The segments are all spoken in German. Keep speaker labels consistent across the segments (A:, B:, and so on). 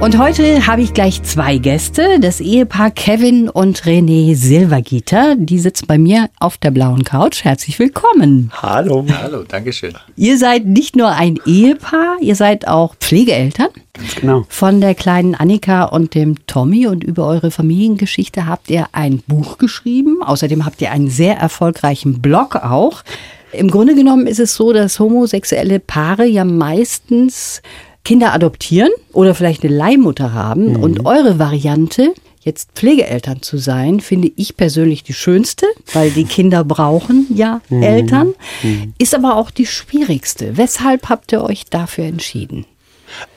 A: Und heute habe ich gleich zwei Gäste, das Ehepaar Kevin und René Silvergieter. Die sitzen bei mir auf der blauen Couch. Herzlich willkommen.
B: Hallo.
C: Hallo, danke schön.
A: Ihr seid nicht nur ein Ehepaar, ihr seid auch Pflegeeltern.
B: Genau.
A: Von der kleinen Annika und dem Tommy und über eure Familiengeschichte habt ihr ein Buch geschrieben. Außerdem habt ihr einen sehr erfolgreichen Blog auch. Im Grunde genommen ist es so, dass homosexuelle Paare ja meistens Kinder adoptieren oder vielleicht eine Leihmutter haben. Und eure Variante, jetzt Pflegeeltern zu sein, finde ich persönlich die schönste, weil die Kinder brauchen ja Eltern, ist aber auch die schwierigste. Weshalb habt ihr euch dafür entschieden?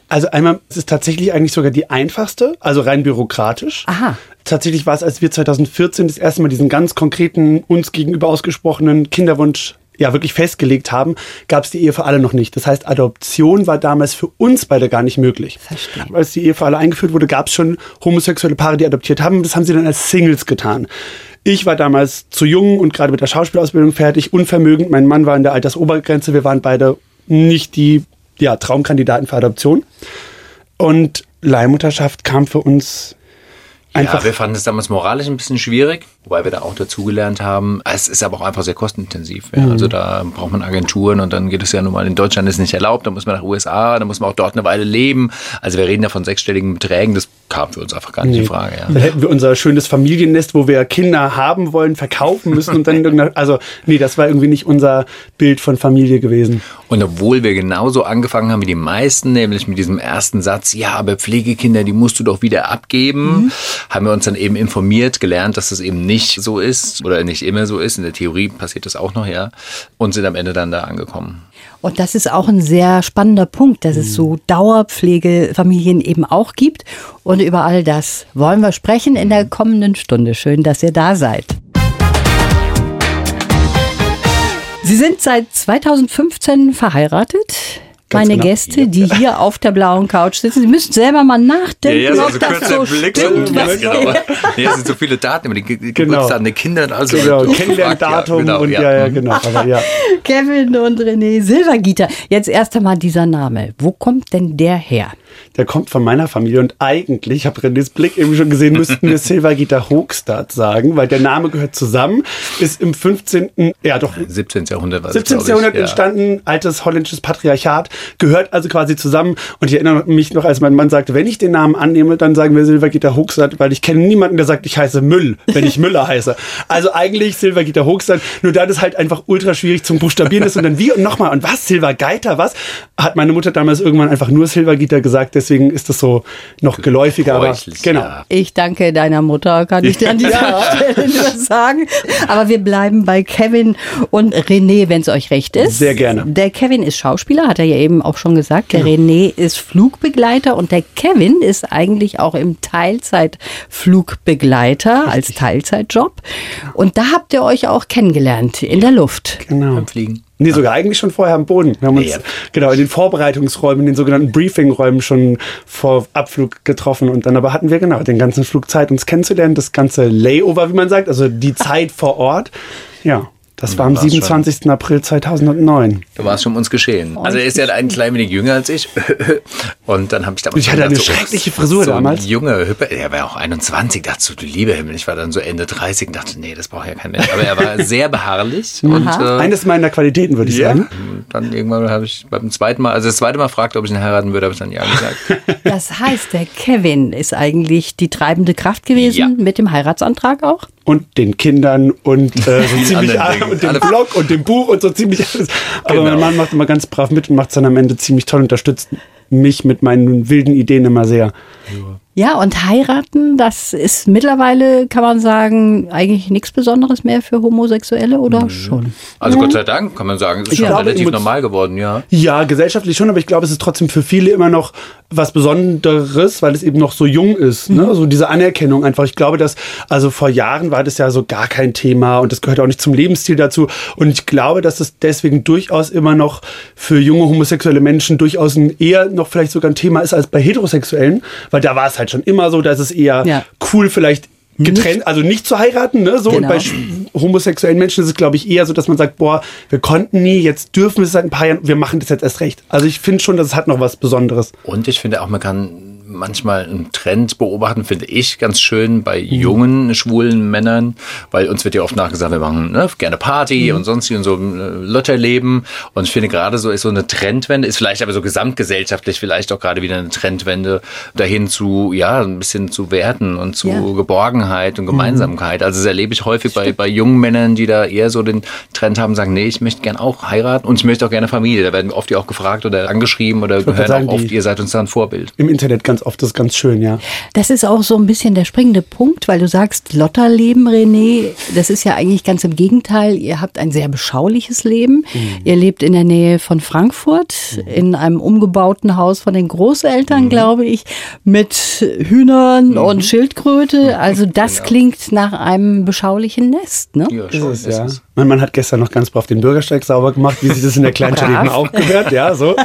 B: Also einmal ist es tatsächlich eigentlich sogar die einfachste, also rein bürokratisch.
A: Aha.
B: Tatsächlich war es, als wir 2014 das erste Mal diesen ganz konkreten, uns gegenüber ausgesprochenen Kinderwunsch ja wirklich festgelegt haben, gab es die Ehe für alle noch nicht. Das heißt, Adoption war damals für uns beide gar nicht möglich.
A: Verstehe.
B: Als die Ehe für alle eingeführt wurde, gab es schon homosexuelle Paare, die adoptiert haben. Das haben sie dann als Singles getan. Ich war damals zu jung und gerade mit der Schauspielausbildung fertig, unvermögend. Mein Mann war in der Altersobergrenze. Wir waren beide nicht die ja, Traumkandidaten für Adoption. Und Leihmutterschaft kam für uns einfach.
C: Ja, wir fanden es damals moralisch ein bisschen schwierig, wobei wir da auch dazugelernt haben. Es ist aber auch einfach sehr kostenintensiv. Ja. Also da braucht man Agenturen und dann geht es ja nun mal in Deutschland ist nicht erlaubt, da muss man nach USA, da muss man auch dort eine Weile leben. Also wir reden ja von sechsstelligen Beträgen, das kam für uns einfach gar nicht in Frage. Ja.
B: Dann hätten wir unser schönes Familiennest, wo wir Kinder haben wollen, verkaufen müssen und dann also nee, das war irgendwie nicht unser Bild von Familie gewesen.
C: Und obwohl wir genauso angefangen haben wie die meisten, nämlich mit diesem ersten Satz, ja, aber Pflegekinder, die musst du doch wieder abgeben, haben wir uns dann eben informiert, gelernt, dass das eben nicht so ist oder nicht immer so ist. In der Theorie passiert das auch noch, ja. Und sind am Ende dann da angekommen.
A: Und das ist auch ein sehr spannender Punkt, dass es so Dauerpflegefamilien eben auch gibt. Und über all das wollen wir sprechen in der kommenden Stunde. Schön, dass ihr da seid. Sie sind seit 2015 verheiratet.
B: Ganz
A: Meine
B: genau.
A: Gäste, die hier auf der blauen Couch sitzen, Sie müssen selber mal nachdenken, ob das so stimmt. was
C: genau. Nee, es sind so viele Daten die Ge
B: Genau.
C: Geburtsdaten der Kinder. und Also
B: Genau,
C: Ja,
B: Kennenlerndatum
C: genau,
B: und ja, ja, genau. Aber ja.
A: Kevin und René Silvergieter. Jetzt erst einmal dieser Name. Wo kommt denn der her?
B: Der kommt von meiner Familie und eigentlich, ich habe Renés Blick eben schon gesehen, müssten wir Silvergita Hochstadt sagen, weil der Name gehört zusammen, ist im 15., ja doch,
C: 17. Jahrhundert war das,
B: 17.
C: glaub ich.
B: Jahrhundert
C: ja.
B: entstanden, altes holländisches Patriarchat, gehört also quasi zusammen. Und ich erinnere mich noch, als mein Mann sagte, wenn ich den Namen annehme, dann sagen wir Silvergita Hochstadt, weil ich kenne niemanden, der sagt, ich heiße Müll, wenn ich Müller heiße. Also eigentlich Silvergita Hochstadt, nur da das halt einfach ultra schwierig zum Buchstabieren ist und dann wie und nochmal und was, Silvergeiter, was? Hat meine Mutter damals irgendwann einfach nur Silvergita gesagt, deswegen ist das so noch geläufiger. Aber genau.
C: ja.
A: Ich danke deiner Mutter, kann ich dir an dieser Stelle nur sagen. Aber wir bleiben bei Kevin und René, wenn es euch recht ist.
B: Sehr gerne.
A: Der Kevin ist Schauspieler, hat er ja eben auch schon gesagt. Der René ist Flugbegleiter und der Kevin ist eigentlich auch im Teilzeit Flugbegleiter als Teilzeitjob. Und da habt ihr euch auch kennengelernt in der Luft.
B: Genau.
C: Beim Fliegen.
B: Nee, sogar eigentlich schon vorher am Boden. Wir haben uns
C: Ja.
B: genau in den Vorbereitungsräumen, in den sogenannten Briefingräumen schon vor Abflug getroffen und dann aber hatten wir genau den ganzen Flug Zeit, uns kennenzulernen, das ganze Layover, wie man sagt, also die Zeit vor Ort. Ja, das war am
C: war's schon.
B: 27. April 2009.
C: Da war es schon um uns geschehen. Also er ist ja ein klein wenig jünger als ich. Und dann habe ich damals
B: Ich hatte eine
C: so,
B: schreckliche Frisur
C: so
B: damals.
C: Ein junger, hüpper, er war auch 21, dachte so, du liebe Himmel. Ich war dann so Ende 30 und dachte, nee, das braucht ja kein Mensch. Aber er war sehr beharrlich. und, äh,
B: Eines meiner Qualitäten, würde ich
C: ja.
B: sagen.
C: Und dann irgendwann habe ich beim zweiten Mal, also das zweite Mal fragte, ob ich ihn heiraten würde, habe ich dann ja gesagt.
A: Das heißt, der Kevin ist eigentlich die treibende Kraft gewesen
C: Ja.
A: mit dem Heiratsantrag auch?
B: Und den Kindern und äh, so ziemlich alle, und dem Blog und dem Buch und so ziemlich alles. Aber
C: Genau.
B: mein Mann macht immer ganz brav mit und macht es dann am Ende ziemlich toll, unterstützt mich mit meinen wilden Ideen immer sehr.
A: Ja, und heiraten, das ist mittlerweile, kann man sagen, eigentlich nichts Besonderes mehr für Homosexuelle oder schon?
C: Also Gott sei Dank, kann man sagen. Es ist
B: Ich
C: schon
B: glaube,
C: relativ normal geworden, ja.
B: Ja, gesellschaftlich schon, aber ich glaube, es ist trotzdem für viele immer noch was Besonderes, weil es eben noch so jung ist. Ne? So diese Anerkennung einfach. Ich glaube, dass, also vor Jahren war das ja so gar kein Thema und das gehört auch nicht zum Lebensstil dazu. Und ich glaube, dass es deswegen durchaus immer noch für junge homosexuelle Menschen durchaus ein eher noch vielleicht sogar ein Thema ist als bei Heterosexuellen, weil da war es halt schon immer so, dass es eher
A: Ja.
B: cool vielleicht getrennt, also nicht zu heiraten, ne? So und
A: Genau.
B: bei sch- homosexuellen Menschen ist es, glaube ich, eher so, dass man sagt, boah, wir konnten nie, jetzt dürfen wir es seit ein paar Jahren, wir machen das jetzt erst recht. Also ich finde schon, dass es hat noch was Besonderes.
C: Und ich finde auch, man kann manchmal einen Trend beobachten, finde ich ganz schön bei jungen schwulen Männern, weil uns wird ja oft nachgesagt, wir machen ne, gerne Party und sonst und so äh, Lotterleben. Und ich finde gerade so ist so eine Trendwende, ist vielleicht aber so gesamtgesellschaftlich vielleicht auch gerade wieder eine Trendwende dahin zu, ja, ein bisschen zu Werten und zu
A: Ja.
C: Geborgenheit und Gemeinsamkeit. Also das erlebe ich häufig bei, bei jungen Männern, die da eher so den Trend haben, sagen, nee, ich möchte gern auch heiraten und ich möchte auch gerne Familie. Da werden oft die auch gefragt oder angeschrieben oder hören
B: sagen,
C: auch oft, ihr seid uns da ein Vorbild.
B: Im Internet ganz oft, das ist ganz schön, ja.
A: Das ist auch so ein bisschen der springende Punkt, weil du sagst, Lotterleben, René, das ist ja eigentlich ganz im Gegenteil. Ihr habt ein sehr beschauliches Leben. Ihr lebt in der Nähe von Frankfurt, in einem umgebauten Haus von den Großeltern, glaube ich, mit Hühnern und Schildkröte. Also das klingt nach einem beschaulichen Nest, ne?
C: Ja,
B: Ist
C: schon,
B: es,
C: ist
B: ja.
C: es.
B: Mein Mann hat gestern noch ganz brav den Bürgersteig sauber gemacht, wie sich das in der Kleinstadt eben auch gehört, ja, so.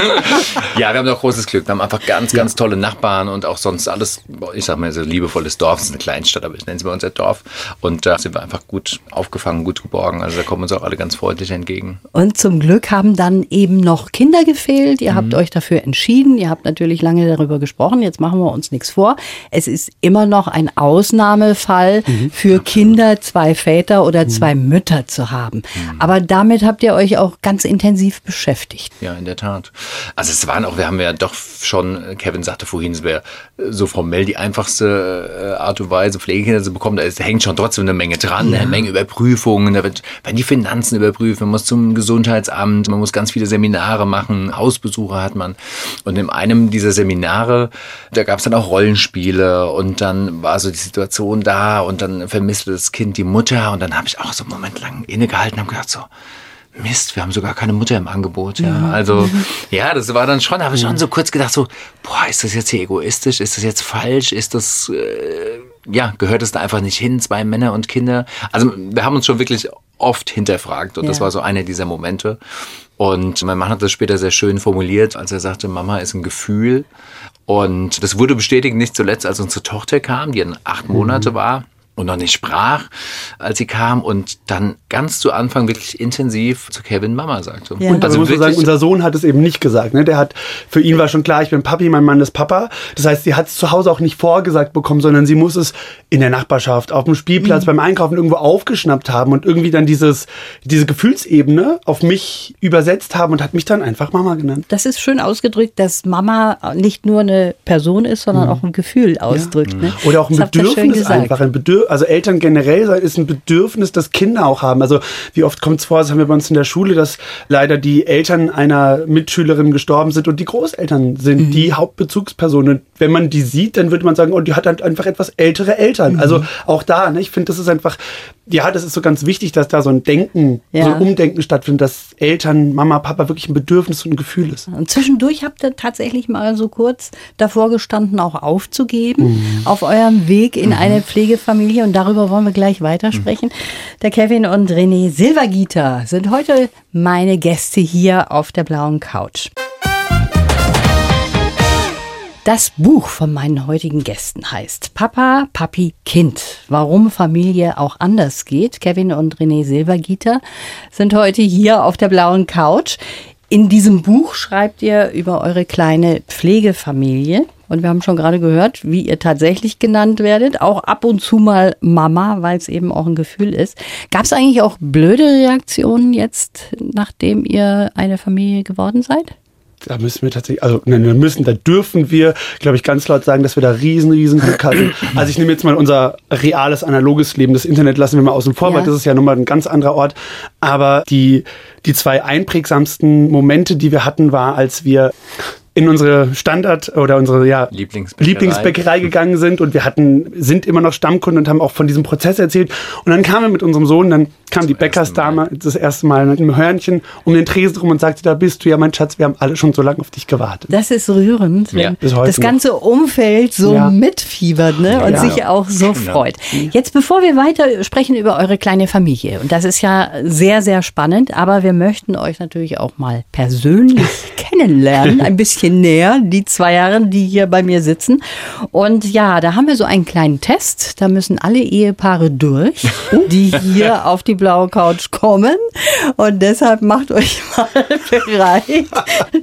C: Ja, wir haben doch großes Glück. Wir haben einfach ganz, ganz tolle Nachbarn und auch sonst alles, ich sag mal, so liebevolles Dorf. Es ist eine Kleinstadt, aber ich nenne es bei uns ja Dorf. Und da sind wir einfach gut aufgefangen, gut geborgen. Also da kommen uns auch alle ganz freundlich entgegen.
A: Und zum Glück haben dann eben noch Kinder gefehlt. Ihr habt euch dafür entschieden. Ihr habt natürlich lange darüber gesprochen. Jetzt machen wir uns nichts vor. Es ist immer noch ein Ausnahmefall für Kinder, zwei Väter oder zwei Mütter zu haben. Aber damit habt ihr euch auch ganz intensiv beschäftigt.
C: Ja, in der Tat. Also es waren auch, wir haben ja doch schon, Kevin sagte vorhin, es wäre so formell die einfachste äh, Art und Weise, Pflegekinder zu bekommen. Da ist, hängt schon trotzdem eine Menge dran, eine Menge Überprüfungen, da wird, werden die Finanzen überprüft, man muss zum Gesundheitsamt, man muss ganz viele Seminare machen, Hausbesuche hat man. Und in einem dieser Seminare, da gab es dann auch Rollenspiele und dann war so die Situation da und dann vermisste das Kind die Mutter und dann habe ich auch so einen Moment lang innegehalten und habe gedacht so, Mist, wir haben sogar keine Mutter im Angebot. Ja, also ja, das war dann schon, habe ich schon so kurz gedacht, so, boah, ist das jetzt hier egoistisch? Ist das jetzt falsch? Ist das, äh, ja, gehört es da einfach nicht hin, zwei Männer und Kinder? Also wir haben uns schon wirklich oft hinterfragt und das
A: Ja.
C: war so einer dieser Momente. Und mein Mann hat das später sehr schön formuliert, als er sagte, Mama ist ein Gefühl. Und das wurde bestätigt nicht zuletzt, als unsere Tochter kam, die dann acht Monate war und noch nicht sprach, als sie kam und dann ganz zu Anfang wirklich intensiv zu Kevin Mama sagte.
A: Ja.
B: Und also muss man sagen, unser Sohn hat es eben nicht gesagt. Ne? Der hat, für ihn war schon klar, ich bin Papi, mein Mann ist Papa. Das heißt, sie hat es zu Hause auch nicht vorgesagt bekommen, sondern sie muss es in der Nachbarschaft, auf dem Spielplatz, beim Einkaufen irgendwo aufgeschnappt haben und irgendwie dann dieses, diese Gefühlsebene auf mich übersetzt haben und hat mich dann einfach Mama genannt.
A: Das ist schön ausgedrückt, dass Mama nicht nur eine Person ist, sondern auch ein Gefühl ausdrückt. Ne?
B: Oder auch ein
A: Das
B: Bedürfnis einfach. Ein Bedürf also Eltern generell sein ist ein Bedürfnis, das Kinder auch haben. Also wie oft kommt es vor, das haben wir bei uns in der Schule, dass leider die Eltern einer Mitschülerin gestorben sind und die Großeltern sind die Hauptbezugspersonen. Wenn man die sieht, dann würde man sagen, oh, die hat halt einfach etwas ältere Eltern. Also auch da, ne, ich finde, das ist einfach, ja, das ist so ganz wichtig, dass da so ein Denken,
A: Ja.
B: so ein Umdenken stattfindet, dass Eltern, Mama, Papa wirklich ein Bedürfnis und ein Gefühl ist.
A: Und zwischendurch habt ihr tatsächlich mal so kurz davor gestanden, auch aufzugeben auf eurem Weg in eine Pflegefamilie. Und darüber wollen wir gleich weitersprechen. Der Kevin und René Silvergieter sind heute meine Gäste hier auf der blauen Couch. Das Buch von meinen heutigen Gästen heißt Papa, Papi, Kind. Warum Familie auch anders geht. Kevin und René Silbergieter sind heute hier auf der blauen Couch. In diesem Buch schreibt ihr über eure kleine Pflegefamilie. Und wir haben schon gerade gehört, wie ihr tatsächlich genannt werdet. Auch ab und zu mal Mama, weil es eben auch ein Gefühl ist. Gab es eigentlich auch blöde Reaktionen jetzt, nachdem ihr eine Familie geworden seid?
B: Da müssen wir tatsächlich, also nein, wir müssen, da dürfen wir, glaube ich, ganz laut sagen, dass wir da riesen, riesen Glück hatten. Also ich nehme jetzt mal unser reales, analoges Leben. Das Internet lassen wir mal außen vor,
A: Ja.
B: weil das ist ja nun mal ein ganz anderer Ort. Aber die, die zwei einprägsamsten Momente, die wir hatten, war, als wir in unsere Standard oder unsere ja,
C: Lieblingsbäckerei.
B: Lieblingsbäckerei gegangen sind und wir hatten sind immer noch Stammkunden und haben auch von diesem Prozess erzählt und dann kamen wir mit unserem Sohn dann kam die Bäckersdame das erste Mal mit einem Hörnchen um den Tresen rum und sagte da bist du ja mein Schatz wir haben alle schon so lange auf dich gewartet
A: Das ist rührend, wenn
C: Ja,
A: das ganze Umfeld so
B: Ja.
A: mitfiebert ne? und
B: Ja.
A: sich auch so freut. Jetzt, bevor wir weiter sprechen über eure kleine Familie, und das ist ja sehr, sehr spannend, aber wir möchten euch natürlich auch mal persönlich kennenlernen, ein bisschen bisschen näher, die zwei Herren, die hier bei mir sitzen. Und ja, da haben wir so einen kleinen Test. Da müssen alle Ehepaare durch, die hier auf die blaue Couch kommen. Und deshalb macht euch mal bereit.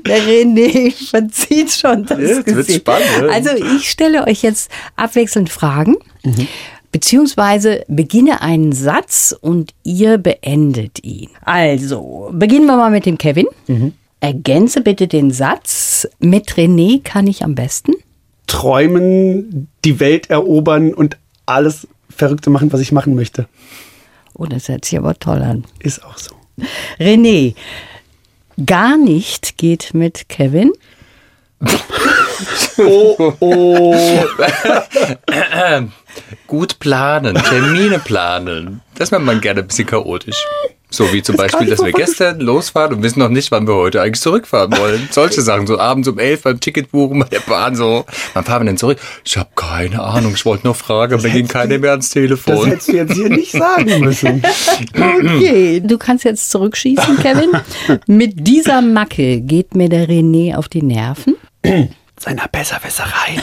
A: Der René verzieht schon das
C: wird's
A: Gesicht.
C: spannend.
A: Also ich stelle euch jetzt abwechselnd Fragen. Beziehungsweise beginne einen Satz und ihr beendet ihn. Also, beginnen wir mal mit dem Kevin. Ergänze bitte den Satz. Mit René kann ich am besten.
B: Träumen, die Welt erobern und alles Verrückte machen, was ich machen möchte.
A: Oh, das hört sich aber toll an.
B: Ist auch so.
A: René, gar nicht geht mit Kevin.
B: Oh, oh.
C: Gut planen, Termine planen. Das macht man gerne ein bisschen chaotisch. So wie zum
B: Das
C: Beispiel, dass wir gestern losfahren und wissen noch nicht, wann wir heute eigentlich zurückfahren wollen. Solche Sachen, so abends um elf beim Ticketbuchen bei der Bahn so. Wann fahren wir denn zurück? Ich habe keine Ahnung, ich wollte nur fragen, mir ging keiner mehr ans
B: Das
C: Telefon.
B: hättest du jetzt hier nicht sagen müssen.
A: Okay, du kannst jetzt zurückschießen, Kevin. mit dieser Macke geht mir der René auf die Nerven.
B: Seiner Besserwisserei.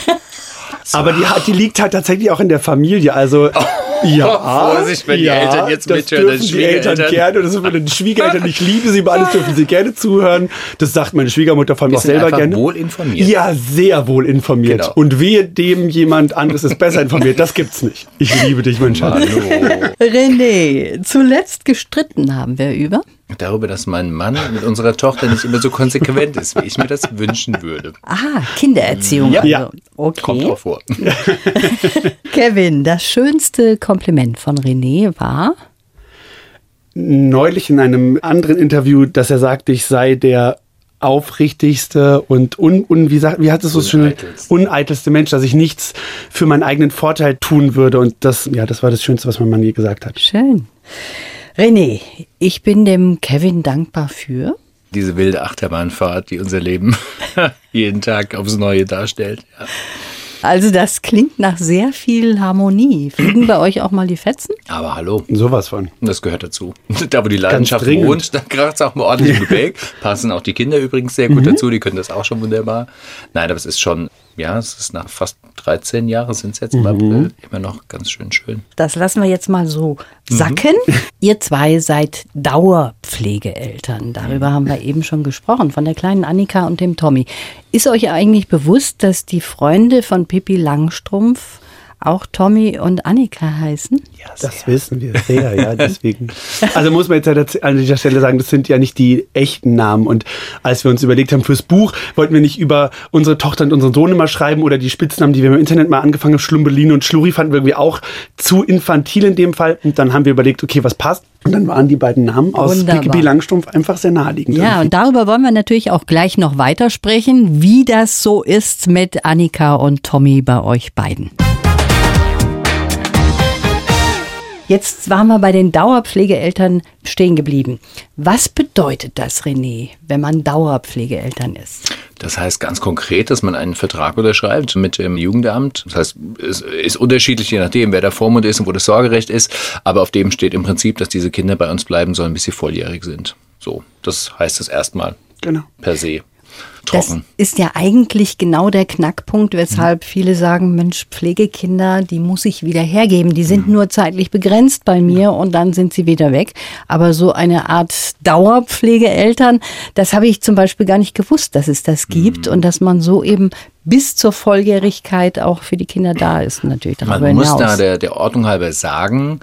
B: Aber die, hat- die liegt halt tatsächlich auch in der Familie. Also, ja.
C: Vorsicht, wenn die
B: ja,
C: Eltern jetzt
B: das
C: mithören,
B: dürfen
C: die
B: die Eltern
C: Schwiegereltern.
B: gerne. Und das ist meine Schwiegereltern. Ich liebe sie über alles, dürfen sie gerne zuhören. Das sagt meine Schwiegermutter vor allem
C: Wir
B: auch
C: sind
B: selber gerne.
C: wohl informiert.
B: Ja, sehr wohl informiert.
C: Genau.
B: Und wehe dem jemand anderes ist besser informiert. Das gibt's nicht. Ich liebe dich, mein Schatz.
C: Hallo.
A: René, zuletzt gestritten haben wir über.
C: Darüber, dass mein Mann mit unserer Tochter nicht immer so konsequent ist, wie ich mir das wünschen würde.
A: Ah, Kindererziehung.
B: Ja.
A: also.
B: Ja.
A: Okay.
C: Kommt auch vor.
A: Kevin, das schönste Kompliment von René war.
B: neulich in einem anderen Interview, dass er sagte, ich sei der aufrichtigste und un, un, wie, sagt, wie hat es so schön
C: Uneitelste.
B: uneitelste Mensch, dass ich nichts für meinen eigenen Vorteil tun würde und das ja, das war das schönste, was mein Mann je gesagt hat.
A: Schön. René, ich bin dem Kevin dankbar für.
C: Diese wilde Achterbahnfahrt, die unser Leben jeden Tag aufs Neue darstellt. Ja.
A: Also das klingt nach sehr viel Harmonie. Fliegen bei euch auch mal die Fetzen?
C: Aber hallo,
B: Sowas von.
C: das gehört dazu. Da, wo die Leidenschaft wohnt, da kracht es auch mal ordentlich im Gepäck. Passen auch die Kinder übrigens sehr gut dazu, die können das auch schon wunderbar. Nein, aber es ist schon, ja, es ist nach fast 13 Jahren, sind es jetzt im April, immer noch ganz schön schön.
A: Das lassen wir jetzt mal so sacken. Ihr zwei seid Dauerpflegeeltern. Darüber haben wir eben schon gesprochen, von der kleinen Annika und dem Tommy. Ist euch eigentlich bewusst, dass die Freunde von Pippi Langstrumpf auch Tommy und Annika heißen?
B: Das wissen wir sehr, ja, deswegen. Also muss man jetzt ja dazu- an dieser Stelle sagen, das sind ja nicht die echten Namen. Und als wir uns überlegt haben fürs Buch, wollten wir nicht über unsere Tochter und unseren Sohn immer schreiben oder die Spitznamen, die wir im Internet mal angefangen haben, Schlumbeline und Schluri, fanden wir irgendwie auch zu infantil in dem Fall. Und dann haben wir überlegt, okay, was passt? Und dann waren die beiden Namen aus
A: Wunderbar.
B: Pippi Langstrumpf einfach sehr naheliegend.
A: Ja,
B: irgendwie.
A: und darüber wollen wir natürlich auch gleich noch weitersprechen, wie das so ist mit Annika und Tommy bei euch beiden. Jetzt waren wir bei den Dauerpflegeeltern stehen geblieben. Was bedeutet das, René, wenn man Dauerpflegeeltern ist?
C: Das heißt ganz konkret, dass man einen Vertrag unterschreibt mit dem Jugendamt. Das heißt, es ist unterschiedlich, je nachdem, wer der Vormund ist und wo das Sorgerecht ist. Aber auf dem steht im Prinzip, dass diese Kinder bei uns bleiben sollen, bis sie volljährig sind. So, das heißt es erstmal
B: Genau.
C: per se.
A: Das
C: Trocken.
A: ist ja eigentlich genau der Knackpunkt, weshalb viele sagen, Mensch, Pflegekinder, die muss ich wieder hergeben. Die sind nur zeitlich begrenzt bei mir und dann sind sie wieder weg. Aber so eine Art Dauerpflegeeltern, das habe ich zum Beispiel gar nicht gewusst, dass es das gibt und dass man so eben bis zur Volljährigkeit auch für die Kinder da ist. Natürlich darüber
C: Man muss
A: hinaus.
C: da der, der Ordnung halber sagen,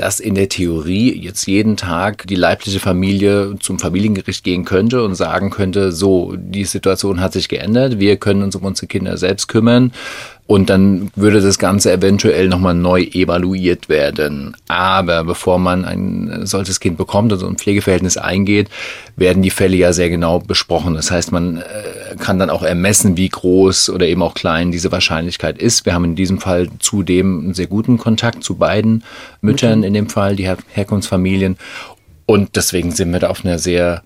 C: dass in der Theorie jetzt jeden Tag die leibliche Familie zum Familiengericht gehen könnte und sagen könnte, so, die Situation hat sich geändert, wir können uns um unsere Kinder selbst kümmern. Und dann würde das Ganze eventuell nochmal neu evaluiert werden. Aber bevor man ein solches Kind bekommt, also ein Pflegeverhältnis eingeht, werden die Fälle ja sehr genau besprochen. Das heißt, man äh, kann dann auch ermessen, wie groß oder eben auch klein diese Wahrscheinlichkeit ist. Wir haben in diesem Fall zudem einen sehr guten Kontakt zu beiden Müttern in dem Fall, die Her Herkunftsfamilien. Und deswegen sind wir da auf einer sehr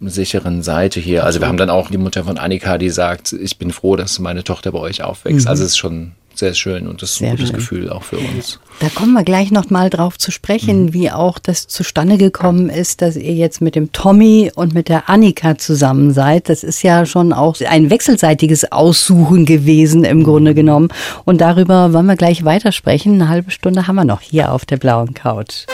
C: sicheren Seite hier. Also wir haben dann auch die Mutter von Annika, die sagt, ich bin froh, dass meine Tochter bei euch aufwächst. Also es ist schon sehr schön und das ist ein gutes Gefühl auch für uns.
A: Da kommen wir gleich noch mal drauf zu sprechen, mhm. wie auch das zustande gekommen ist, dass ihr jetzt mit dem Tommy und mit der Annika zusammen seid. Das ist ja schon auch ein wechselseitiges Aussuchen gewesen im Grunde genommen. Und darüber wollen wir gleich weitersprechen. Eine halbe Stunde haben wir noch hier auf der blauen Couch.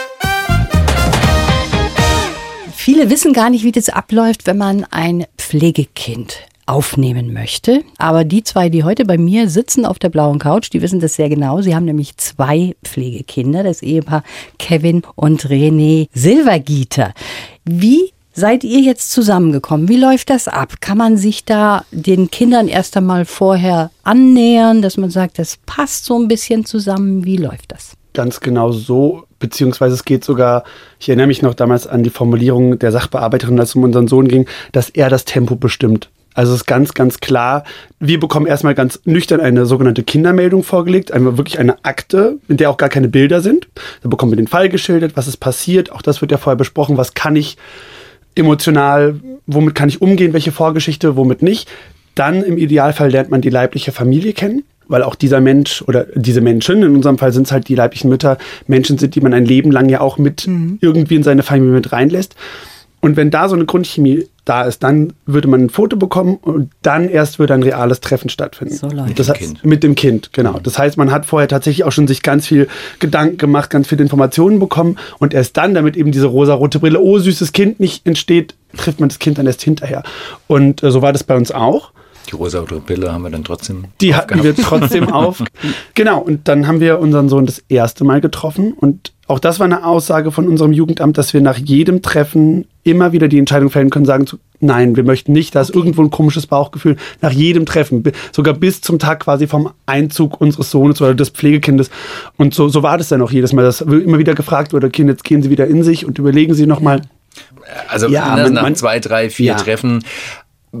A: Viele wissen gar nicht, wie das abläuft, wenn man ein Pflegekind aufnehmen möchte. Aber die zwei, die heute bei mir sitzen auf der blauen Couch, die wissen das sehr genau. Sie haben nämlich zwei Pflegekinder, das Ehepaar Kevin und René Silvergieter. Wie seid ihr jetzt zusammengekommen? Wie läuft das ab? Kann man sich da den Kindern erst einmal vorher annähern, dass man sagt, das passt so ein bisschen zusammen? Wie läuft das?
B: Ganz genau so, beziehungsweise es geht sogar, ich erinnere mich noch damals an die Formulierung der Sachbearbeiterin, als es um unseren Sohn ging, dass er das Tempo bestimmt. Also es ist ganz, ganz klar, wir bekommen erstmal ganz nüchtern eine sogenannte Kindermeldung vorgelegt, einmal wirklich eine Akte, in der auch gar keine Bilder sind. Da bekommen wir den Fall geschildert, was ist passiert, auch das wird ja vorher besprochen, was kann ich emotional, womit kann ich umgehen, welche Vorgeschichte, womit nicht. Dann im Idealfall lernt man die leibliche Familie kennen weil auch dieser Mensch oder diese Menschen, in unserem Fall sind es halt die leiblichen Mütter, Menschen sind, die man ein Leben lang ja auch mit mhm. irgendwie in seine Familie mit reinlässt. Und wenn da so eine Grundchemie da ist, dann würde man ein Foto bekommen und dann erst würde ein reales Treffen stattfinden. So
C: mit
B: das
C: dem
B: heißt,
C: Kind.
B: Mit dem Kind, genau. Das heißt, man hat vorher tatsächlich auch schon sich ganz viel Gedanken gemacht, ganz viele Informationen bekommen und erst dann, damit eben diese rosa-rote Brille, oh süßes Kind nicht entsteht, trifft man das Kind dann erst hinterher. Und äh, so war das bei uns auch.
C: Die rosa-rote Brille haben wir dann trotzdem.
B: Die hatten wir trotzdem auf. Genau, und dann haben wir unseren Sohn das erste Mal getroffen und auch das war eine Aussage von unserem Jugendamt, dass wir nach jedem Treffen immer wieder die Entscheidung fällen können, sagen zu, nein, wir möchten nicht, da ist okay. irgendwo ein komisches Bauchgefühl nach jedem Treffen, sogar bis zum Tag quasi vom Einzug unseres Sohnes oder des Pflegekindes. Und so, so war das dann auch jedes Mal, dass immer wieder gefragt wurde, okay, jetzt gehen Sie wieder in sich und überlegen Sie nochmal.
C: Also ja, ne, nach man, zwei, drei, vier ja. Treffen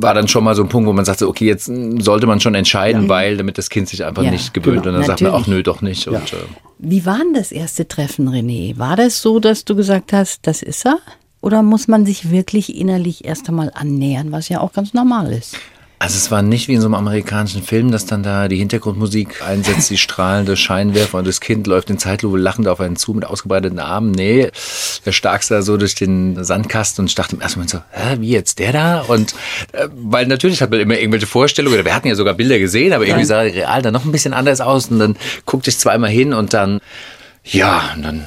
C: war dann schon mal so ein Punkt, wo man sagte, okay, jetzt sollte man schon entscheiden, ja. weil damit das Kind sich einfach ja, nicht gewöhnt. Genau. Und dann Natürlich. sagt man, ach nö, doch nicht. Ja. Und, äh,
A: Wie war denn das erste Treffen, René? War das so, dass du gesagt hast, das ist er? Oder muss man sich wirklich innerlich erst einmal annähern, was ja auch ganz normal ist?
C: Also es war nicht wie in so einem amerikanischen Film, dass dann da die Hintergrundmusik einsetzt, die strahlende Scheinwerfer und das Kind läuft in Zeitlupe lachend auf einen zu mit ausgebreiteten Armen. Nee, der starkste da so durch den Sandkasten und ich dachte im ersten Moment so, hä, wie jetzt der da? Und äh, weil natürlich hat man immer irgendwelche Vorstellungen, wir hatten ja sogar Bilder gesehen, aber irgendwie sah real dann noch ein bisschen anders aus und dann guckte ich zweimal hin und dann ja, und dann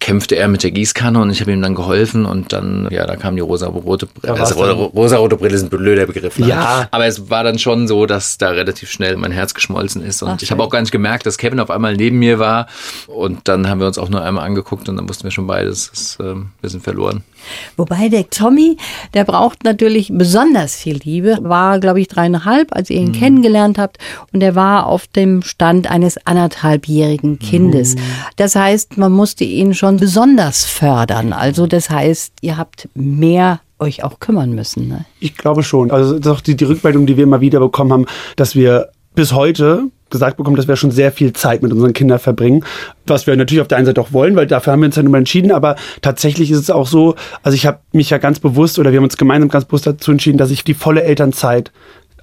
C: kämpfte er mit der Gießkanne und ich habe ihm dann geholfen und dann, ja, da kam die rosa-rote Brille. Also, rosa-rote Brille ist ein blöder Begriff. Ne? Ja. Aber es war dann schon so, dass da relativ schnell mein Herz geschmolzen ist und Ach, ich habe auch gar nicht gemerkt, dass Kevin auf einmal neben mir war und dann haben wir uns auch nur einmal angeguckt und dann wussten wir schon beides, dass, äh, wir sind verloren.
A: Wobei der Tommy, der braucht natürlich besonders viel Liebe, war, glaube ich, dreieinhalb, als ihr ihn mhm. kennengelernt habt und er war auf dem Stand eines anderthalbjährigen Kindes. Mhm. Das heißt, man musste ihn schon besonders fördern. Also das heißt, ihr habt mehr euch auch kümmern müssen. Ne?
B: Ich glaube schon. Also das ist auch die, die Rückmeldung, die wir immer wieder bekommen haben, dass wir bis heute gesagt bekommen, dass wir schon sehr viel Zeit mit unseren Kindern verbringen, was wir natürlich auf der einen Seite auch wollen, weil dafür haben wir uns ja nun mal entschieden, aber tatsächlich ist es auch so, also ich habe mich ja ganz bewusst oder wir haben uns gemeinsam ganz bewusst dazu entschieden, dass ich die volle Elternzeit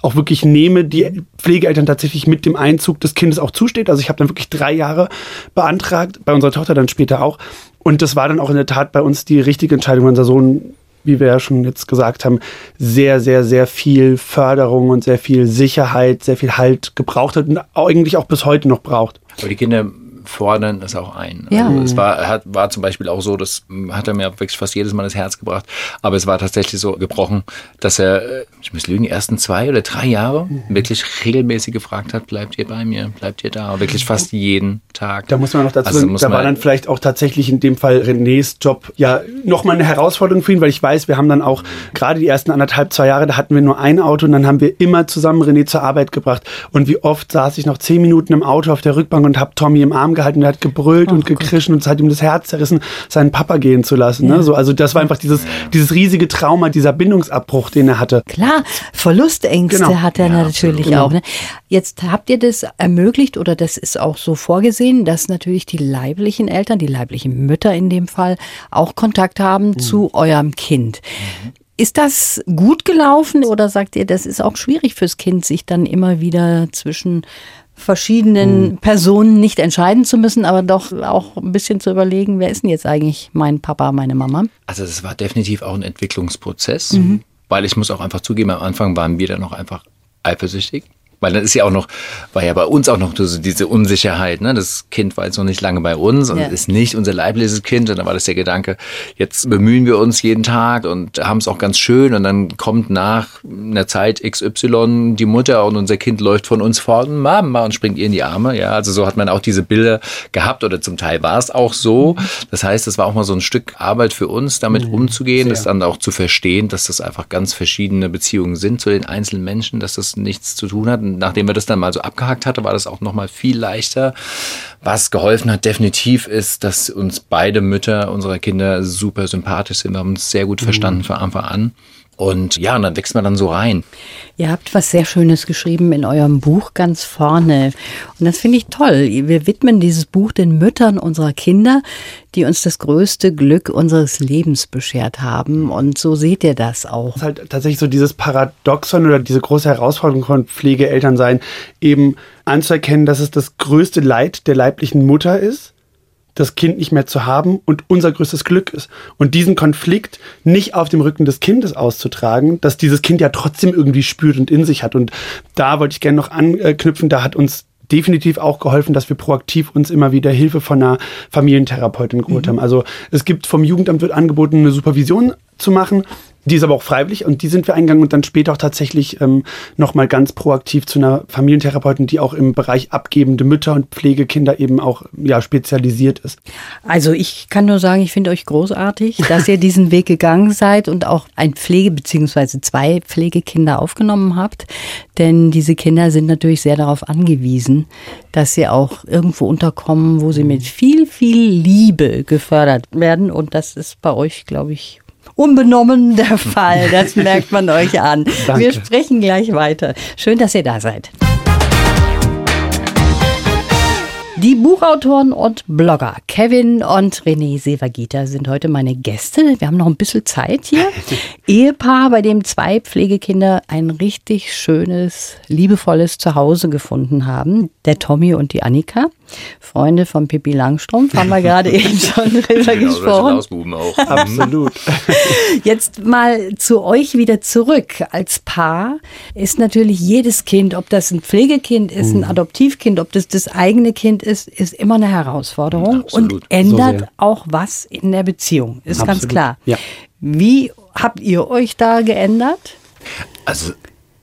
B: auch wirklich nehme, die Pflegeeltern tatsächlich mit dem Einzug des Kindes auch zusteht. Also ich habe dann wirklich drei Jahre beantragt, bei unserer Tochter dann später auch. Und das war dann auch in der Tat bei uns die richtige Entscheidung. Unser Sohn, wie wir ja schon jetzt gesagt haben, sehr, sehr, sehr viel Förderung und sehr viel Sicherheit, sehr viel Halt gebraucht hat und eigentlich auch bis heute noch braucht.
C: Aber die Kinder fordern es auch ein. Ja. Also es war, hat, war zum Beispiel auch so, das hat er mir wirklich fast jedes Mal das Herz gebracht, aber es war tatsächlich so gebrochen, dass er, ich muss lügen, die ersten zwei oder drei Jahre mhm. wirklich regelmäßig gefragt hat, bleibt ihr bei mir, bleibt ihr da? Wirklich fast jeden Tag.
B: Da muss man noch dazu also sagen, da war dann vielleicht auch tatsächlich in dem Fall Renés Job ja nochmal eine Herausforderung für ihn, weil ich weiß, wir haben dann auch gerade die ersten anderthalb, zwei Jahre, da hatten wir nur ein Auto und dann haben wir immer zusammen René zur Arbeit gebracht. Und wie oft saß ich noch zehn Minuten im Auto auf der Rückbank und habe Tommy im Arm gehalten, der hat gebrüllt oh, und gekrischen und es hat ihm das Herz zerrissen, seinen Papa gehen zu lassen. Ne? So, also das war einfach dieses, dieses riesige Trauma, dieser Bindungsabbruch, den er hatte.
A: Klar, Verlustängste genau. hat er ja, natürlich genau. auch. Ne? Jetzt habt ihr das ermöglicht oder das ist auch so vorgesehen, dass natürlich die leiblichen Eltern, die leiblichen Mütter in dem Fall, auch Kontakt haben mhm. zu eurem Kind. Mhm. Ist das gut gelaufen oder sagt ihr, das ist auch schwierig fürs Kind, sich dann immer wieder zwischen verschiedenen mhm. Personen nicht entscheiden zu müssen, aber doch auch ein bisschen zu überlegen, wer ist denn jetzt eigentlich mein Papa, meine Mama?
C: Also das war definitiv auch ein Entwicklungsprozess, mhm. weil ich muss auch einfach zugeben, am Anfang waren wir dann noch einfach eifersüchtig. Weil dann ist ja auch noch, war ja bei uns auch noch so diese Unsicherheit. Ne? Das Kind war jetzt noch nicht lange bei uns und ja. ist nicht unser leibliches Kind. Und dann war das der Gedanke, jetzt bemühen wir uns jeden Tag und haben es auch ganz schön. Und dann kommt nach einer Zeit XY die Mutter und unser Kind läuft von uns fort und Mama und springt ihr in die Arme. Ja, also so hat man auch diese Bilder gehabt oder zum Teil war es auch so. Das heißt, es war auch mal so ein Stück Arbeit für uns, damit mhm. umzugehen, Sehr. das dann auch zu verstehen, dass das einfach ganz verschiedene Beziehungen sind zu den einzelnen Menschen, dass das nichts zu tun hat nachdem wir das dann mal so abgehakt hatte, war das auch nochmal viel leichter. Was geholfen hat definitiv ist, dass uns beide Mütter unserer Kinder super sympathisch sind. Wir haben uns sehr gut mhm. verstanden mhm. von Anfang an. Und ja, und dann wächst man dann so rein.
A: Ihr habt was sehr Schönes geschrieben in eurem Buch ganz vorne. Und das finde ich toll. Wir widmen dieses Buch den Müttern unserer Kinder, die uns das größte Glück unseres Lebens beschert haben. Und so seht ihr das auch.
B: Das ist halt tatsächlich so dieses Paradoxon oder diese große Herausforderung von Pflegeeltern sein, eben anzuerkennen, dass es das größte Leid der leiblichen Mutter ist das Kind nicht mehr zu haben und unser größtes Glück ist. Und diesen Konflikt nicht auf dem Rücken des Kindes auszutragen, dass dieses Kind ja trotzdem irgendwie spürt und in sich hat. Und da wollte ich gerne noch anknüpfen, da hat uns definitiv auch geholfen, dass wir proaktiv uns immer wieder Hilfe von einer Familientherapeutin geholt mhm. haben. Also es gibt vom Jugendamt wird angeboten, eine Supervision zu machen. Die ist aber auch freiwillig und die sind wir eingegangen und dann später auch tatsächlich ähm, nochmal ganz proaktiv zu einer Familientherapeutin, die auch im Bereich abgebende Mütter und Pflegekinder eben auch ja, spezialisiert ist.
A: Also ich kann nur sagen, ich finde euch großartig, dass ihr diesen Weg gegangen seid und auch ein Pflege- bzw. zwei Pflegekinder aufgenommen habt. Denn diese Kinder sind natürlich sehr darauf angewiesen, dass sie auch irgendwo unterkommen, wo sie mit viel, viel Liebe gefördert werden. Und das ist bei euch, glaube ich, unbenommen der Fall. Das merkt man euch an. Danke. Wir sprechen gleich weiter. Schön, dass ihr da seid. Die Buchautoren und Blogger Kevin und René Sevagita sind heute meine Gäste. Wir haben noch ein bisschen Zeit hier. Ehepaar, bei dem zwei Pflegekinder ein richtig schönes, liebevolles Zuhause gefunden haben. Der Tommy und die Annika. Freunde von Pippi Langstrumpf, haben wir gerade eben schon drüber genau, gesprochen.
C: Auch.
B: Absolut.
A: Jetzt mal zu euch wieder zurück. Als Paar ist natürlich jedes Kind, ob das ein Pflegekind ist, ein mhm. Adoptivkind, ob das das eigene Kind ist, ist immer eine Herausforderung Absolut. und ändert so auch was in der Beziehung. Ist Absolut. ganz klar. Ja. Wie habt ihr euch da geändert?
C: Also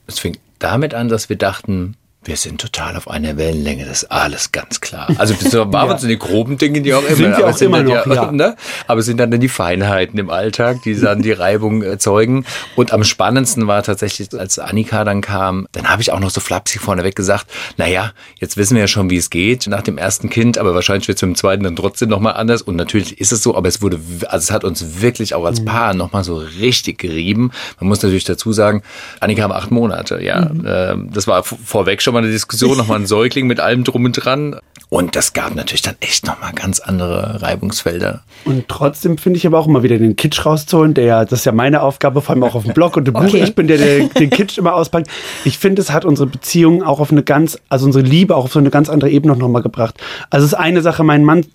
C: es fing damit an, dass wir dachten, wir sind total auf einer Wellenlänge, das ist alles ganz klar. Also das waren ja. uns die groben Dinge, die auch immer,
B: sind wir auch immer noch, ja,
C: Ne? aber es sind dann die Feinheiten im Alltag, die dann die Reibung erzeugen. Und am spannendsten war tatsächlich, als Annika dann kam, dann habe ich auch noch so flapsig vorneweg gesagt, naja, jetzt wissen wir ja schon, wie es geht nach dem ersten Kind, aber wahrscheinlich wird es mit dem zweiten dann trotzdem nochmal anders. Und natürlich ist es so, aber es wurde, also es hat uns wirklich auch als mhm. Paar nochmal so richtig gerieben. Man muss natürlich dazu sagen, Annika haben acht Monate, ja. Mhm. Ähm, das war vorweg schon schon mal eine Diskussion, nochmal ein Säugling mit allem drum und dran. Und das gab natürlich dann echt nochmal ganz andere Reibungsfelder.
B: Und trotzdem finde ich aber auch immer wieder den Kitsch rauszuholen, der, das ist ja meine Aufgabe, vor allem auch auf dem Blog und im okay. Buch. Ich bin der, der den Kitsch immer auspackt. Ich finde, es hat unsere Beziehung auch auf eine ganz, also unsere Liebe auch auf so eine ganz andere Ebene nochmal gebracht. Also es ist eine Sache, meinen Mann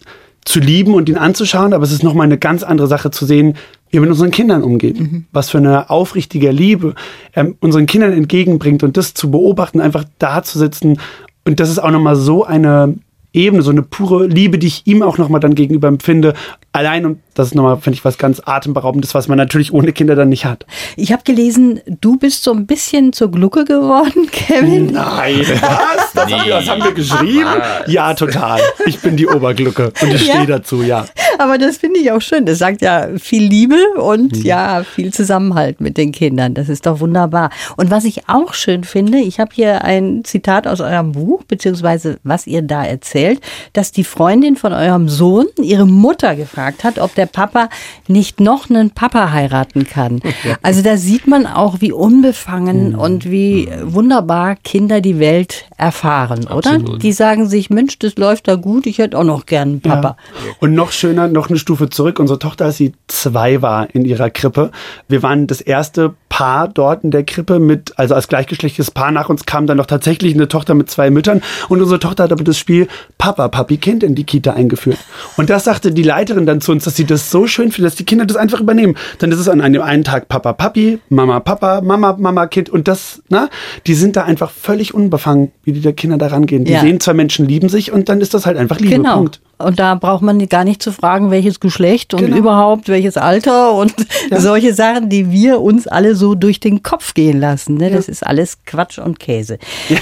B: zu lieben und ihn anzuschauen, aber es ist nochmal eine ganz andere Sache zu sehen, wie er mit unseren Kindern umgeht, mhm. was für eine aufrichtige Liebe er unseren Kindern entgegenbringt und das zu beobachten, einfach da zu sitzen und das ist auch nochmal so eine Ebene, so eine pure Liebe, die ich ihm auch nochmal dann gegenüber empfinde. Allein, und das ist nochmal, finde ich, was ganz Atemberaubendes, was man natürlich ohne Kinder dann nicht hat.
A: Ich habe gelesen, du bist so ein bisschen zur Glucke geworden, Kevin.
B: Nein, was? Das, nee. haben, wir, das haben wir geschrieben? Was? Ja, total. Ich bin die Oberglucke und ich ja. stehe dazu, ja.
A: Aber das finde ich auch schön. Das sagt ja viel Liebe und hm. ja, viel Zusammenhalt mit den Kindern. Das ist doch wunderbar. Und was ich auch schön finde, ich habe hier ein Zitat aus eurem Buch, beziehungsweise was ihr da erzählt, dass die Freundin von eurem Sohn ihre Mutter gefragt hat, ob der Papa nicht noch einen Papa heiraten kann. Also da sieht man auch, wie unbefangen
B: Mhm.
A: und wie wunderbar Kinder die Welt erfahren, oder?
C: Absolut.
A: Die sagen sich, Mensch, das läuft da gut, ich hätte auch noch gern einen Papa.
B: Und noch schöner, noch eine Stufe zurück. Unsere Tochter, als sie zwei war in ihrer Krippe, wir waren das erste Paar dort in der Krippe mit, also als gleichgeschlechtliches Paar. Nach uns kam dann noch tatsächlich eine Tochter mit zwei Müttern. Und unsere Tochter hat aber das Spiel Papa, Papi, Kind in die Kita eingeführt. Und das sagte die Leiterin dann zu uns, dass sie das so schön findet, dass die Kinder das einfach übernehmen. Dann ist es an einem einen Tag Papa, Papi, Mama, Papa, Mama, Mama, Kind. Und das, na, die sind da einfach völlig unbefangen, wie die Kinder da rangehen. Die
A: Ja.
B: sehen, zwei Menschen lieben sich und dann ist das halt einfach Liebe.
A: Genau.
B: Punkt.
A: Und da braucht man gar nicht zu fragen, welches Geschlecht und
B: Genau.
A: überhaupt welches Alter und solche Sachen, die wir uns alle so durch den Kopf gehen lassen. Ne? Das ist alles Quatsch und Käse.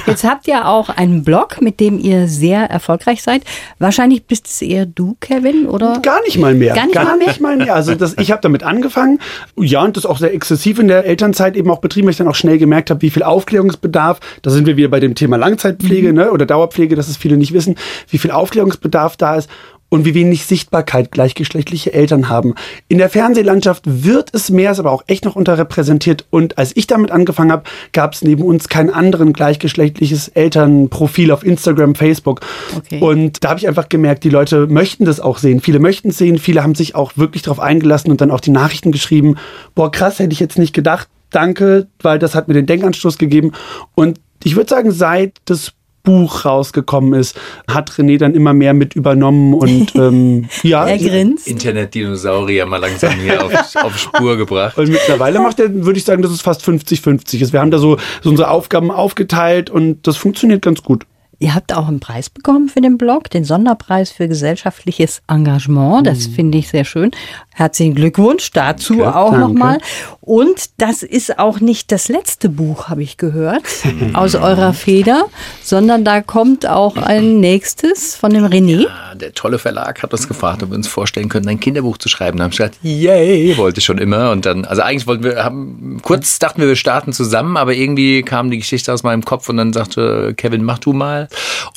A: Jetzt habt ihr auch einen Blog, mit dem ihr sehr erfolgreich seid. Wahrscheinlich bist es eher du, Kevin, oder?
B: Gar nicht mal mehr.
A: Gar nicht mal mehr?
B: mal mehr. Also das, ich habe damit angefangen, ja, und das auch sehr exzessiv in der Elternzeit eben auch betrieben, weil ich dann auch schnell gemerkt habe, wie viel Aufklärungsbedarf, da sind wir wieder bei dem Thema Langzeitpflege
A: Mhm.
B: ne, oder Dauerpflege, dass es viele nicht wissen, wie viel Aufklärungsbedarf da ist und wie wenig Sichtbarkeit gleichgeschlechtliche Eltern haben. In der Fernsehlandschaft wird es mehr, ist aber auch echt noch unterrepräsentiert. Und als ich damit angefangen habe, gab es neben uns kein anderen gleichgeschlechtliches Elternprofil auf Instagram, Facebook.
A: Okay.
B: Und da habe ich einfach gemerkt, die Leute möchten das auch sehen. Viele möchten es sehen, viele haben sich auch wirklich darauf eingelassen und dann auch die Nachrichten geschrieben. Boah, krass, hätte ich jetzt nicht gedacht. Danke, weil das hat mir den Denkanstoß gegeben. Und ich würde sagen, seit das Buch rausgekommen ist, hat René dann immer mehr mit übernommen und ähm, ja.
A: Er grinst.
C: Internetdinosaurier mal langsam hier auf, auf Spur gebracht.
B: Und mittlerweile macht er, würde ich sagen, dass es fast 50-50 ist. Wir haben da so, so unsere Aufgaben aufgeteilt und das funktioniert ganz gut.
A: Ihr habt auch einen Preis bekommen für den Blog, den Sonderpreis für gesellschaftliches Engagement. Das finde ich sehr schön. Herzlichen Glückwunsch dazu
B: Danke,
A: auch nochmal. Und das ist auch nicht das letzte Buch, habe ich gehört, aus eurer Feder, sondern da kommt auch ein nächstes von dem René.
C: Ja, Der tolle Verlag hat uns gefragt, ob wir uns vorstellen können, ein Kinderbuch zu schreiben. Da haben wir gesagt, yay, wollte ich schon immer. Und dann, also eigentlich wollten wir, haben, kurz dachten wir, wir starten zusammen, aber irgendwie kam die Geschichte aus meinem Kopf und dann sagte Kevin, mach du mal.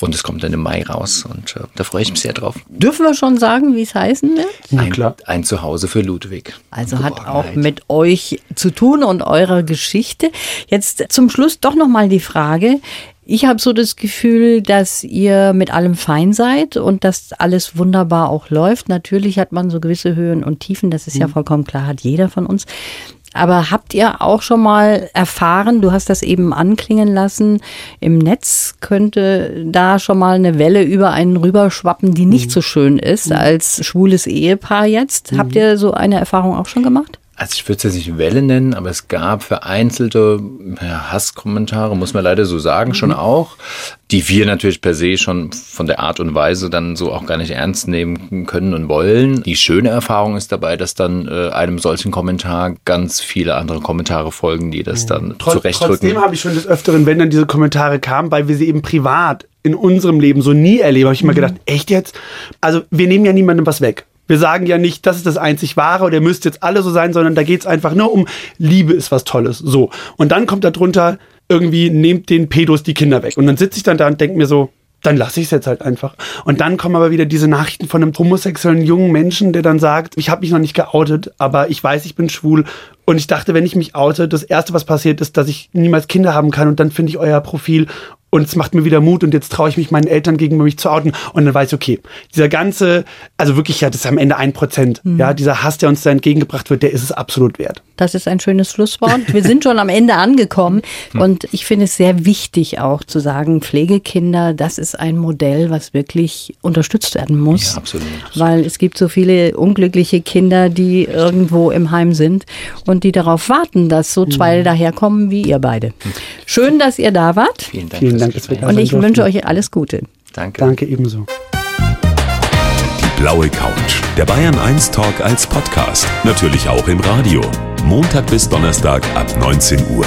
C: Und es kommt dann im Mai raus und äh, da freue ich mich sehr drauf.
A: Dürfen wir schon sagen, wie es heißen wird?
C: Ein,
B: klar.
C: ein Zuhause für Ludwig.
A: Also hat auch mit euch zu tun und eurer Geschichte. Jetzt zum Schluss doch noch mal die Frage. Ich habe so das Gefühl, dass ihr mit allem fein seid und dass alles wunderbar auch läuft. Natürlich hat man so gewisse Höhen und Tiefen, das ist ja vollkommen klar, hat jeder von uns. Aber habt ihr auch schon mal erfahren, du hast das eben anklingen lassen, im Netz könnte da schon mal eine Welle über einen rüberschwappen, die nicht so schön ist als schwules Ehepaar jetzt. Habt ihr so eine Erfahrung auch schon gemacht?
C: Also ich würde es jetzt nicht Welle nennen, aber es gab vereinzelte ja, Hasskommentare, muss man leider so sagen, schon auch, die wir natürlich per se schon von der Art und Weise dann so auch gar nicht ernst nehmen können und wollen. Die schöne Erfahrung ist dabei, dass dann äh, einem solchen Kommentar ganz viele andere Kommentare folgen, die das dann
B: Trotz,
C: zurechtrücken.
B: trotzdem habe ich schon des Öfteren, wenn dann diese Kommentare kamen, weil wir sie eben privat in unserem Leben so nie erleben, habe ich immer gedacht, echt jetzt? Also wir nehmen ja niemandem was weg. Wir sagen ja nicht, das ist das einzig Wahre oder ihr müsst jetzt alle so sein, sondern da geht es einfach nur um Liebe ist was Tolles. So. Und dann kommt da drunter irgendwie, nehmt den Pedos die Kinder weg. Und dann sitze ich dann da und denke mir so, dann lasse ich es jetzt halt einfach. Und dann kommen aber wieder diese Nachrichten von einem homosexuellen jungen Menschen, der dann sagt, ich habe mich noch nicht geoutet, aber ich weiß, ich bin schwul. Und ich dachte, wenn ich mich oute, das Erste, was passiert, ist, dass ich niemals Kinder haben kann. Und dann finde ich euer Profil und es macht mir wieder Mut und jetzt traue ich mich meinen Eltern gegenüber mich zu outen. Und dann weiß ich, okay, dieser ganze, also wirklich, ja, das ist am Ende ein Prozent. Ja, dieser Hass, der uns da entgegengebracht wird, der ist es absolut wert.
A: Das ist ein schönes Schlusswort. Wir sind schon am Ende angekommen und ich finde es sehr wichtig auch zu sagen, Pflegekinder, das ist ein Modell, was wirklich unterstützt werden muss.
C: Ja, absolut.
A: Weil es gibt so viele unglückliche Kinder, die irgendwo im Heim sind und die darauf warten, dass so zwei daherkommen wie ihr beide. Schön, dass ihr da wart
C: Vielen Dank.
B: Vielen
C: fürs
B: Dank, dass wir da
A: und ich wünsche euch alles Gute.
C: Danke.
B: Danke ebenso.
D: Die blaue Couch. Der Bayern 1 Talk als Podcast. Natürlich auch im Radio. Montag bis Donnerstag ab 19 Uhr.